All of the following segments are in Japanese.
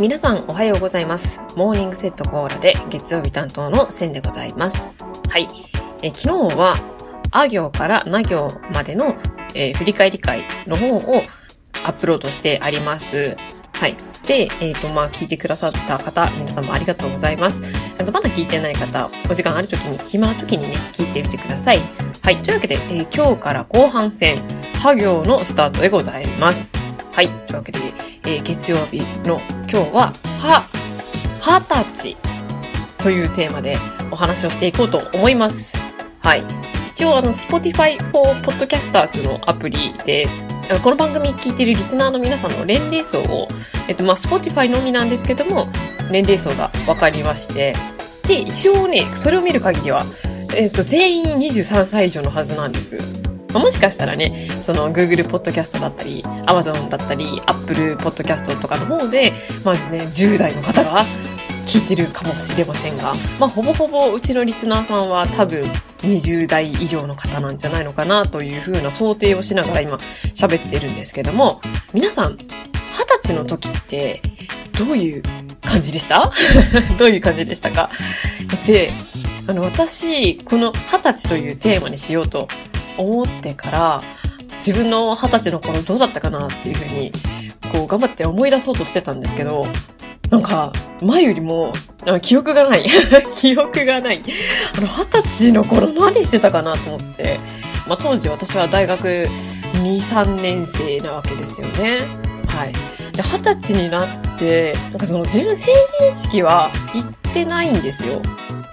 皆さんおはようございます。モーニングセットコーラで月曜日担当のセンでございます。はい。え昨日は、あ行からな行までの、えー振り返り会の方をアップロードしてあります。はい。で、えっ、と、まあ、聞いてくださった方、皆様ありがとうございます。あとまだ聞いてない方、お時間ある時に、暇な時にね、聞いてみてください。はい。というわけで、えー今日から後半戦、は行のスタートでございます。はい。というわけで、えー月曜日の今日は、は、二十歳というテーマでお話をしていこうと思います。はい。一応、あの、Spotify for Podcasters のアプリで、この番組聞いているリスナーの皆さんの年齢層を、えっと、まあ、Spotify のみなんですけども、年齢層が分かりまして、で、一応ね、それを見る限りは、えっと、全員23歳以上のはずなんです。まもしかしたらね、その Google Podcast だったり、Amazon だったり、Apple Podcast とかの方で、まあね、10代の方が聞いてるかもしれませんが、まあほぼほぼうちのリスナーさんは多分20代以上の方なんじゃないのかなというふうな想定をしながら今喋ってるんですけども、皆さん、20歳の時ってどういう感じでした？どういう感じでしたか？で、あの私、この20歳というテーマにしようと思ってから、自分の二十歳の頃どうだったかなっていうふうに、こう頑張って思い出そうとしてたんですけど、なんか、前よりも、記憶がない。記憶がない。あの、二十歳の頃何してたかなと思って、まあ当時私は大学2、3年生なわけですよね。はい。で、二十歳になって、なんかその自分成人式は行ってないんですよ。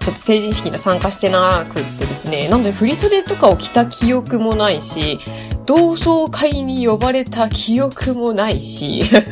ちょっと成人式に参加してなくってですね。なので振袖とかを着た記憶もないし、同窓会に呼ばれた記憶もないし、だか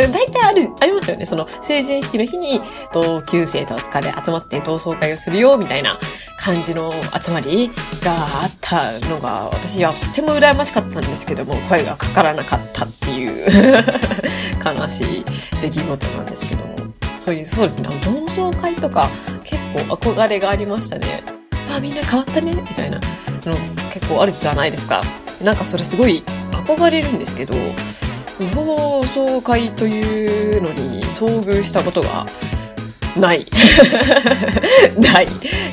ら大体ある、ありますよね。その成人式の日に同級生とかで集まって同窓会をするよ、みたいな感じの集まりがあったのが、私はとても羨ましかったんですけども、声がかからなかったっていう 悲しい出来事なんですけども。そういう、そうですね。あの同窓会とか結構憧れがありましたね。あ、みんな変わったねみたいなの結構あるじゃないですか。なんかそれすごい憧れるんですけど、同窓会というのに遭遇したことがない。ない。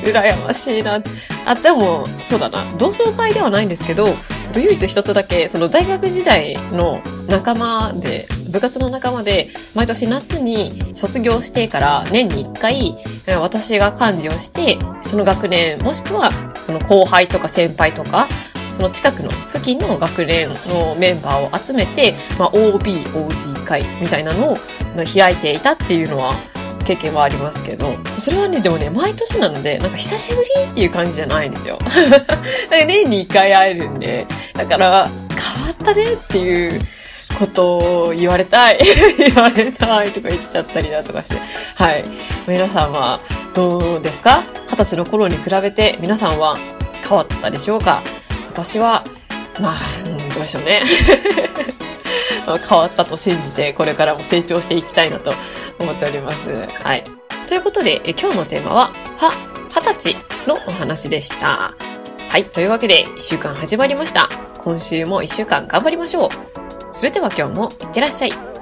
羨ましいな。あ、でも、そうだな。同窓会ではないんですけど、唯一一つだけ、その大学時代の仲間で、部活の仲間で、毎年夏に卒業してから年に一回、私が幹事をして、その学年、もしくはその後輩とか先輩とか、その近くの付近の学年のメンバーを集めて、まあ、OB、OG 会みたいなのを開いていたっていうのは経験はありますけど、それはね、でもね、毎年なので、なんか久しぶりっていう感じじゃないんですよ。年に一回会えるんで、だから、変わったねっていうことを言われたい。言われたいとか言っちゃったりだとかして。はい。皆さんはどうですか？二十歳の頃に比べて皆さんは変わったでしょうか？私は、まあ、どうでしょうね。変わったと信じて、これからも成長していきたいなと思っております。はい。ということで、今日のテーマは、は、二十歳のお話でした。はい。というわけで、一週間始まりました。今週も一週間頑張りましょう。それでは今日もいってらっしゃい。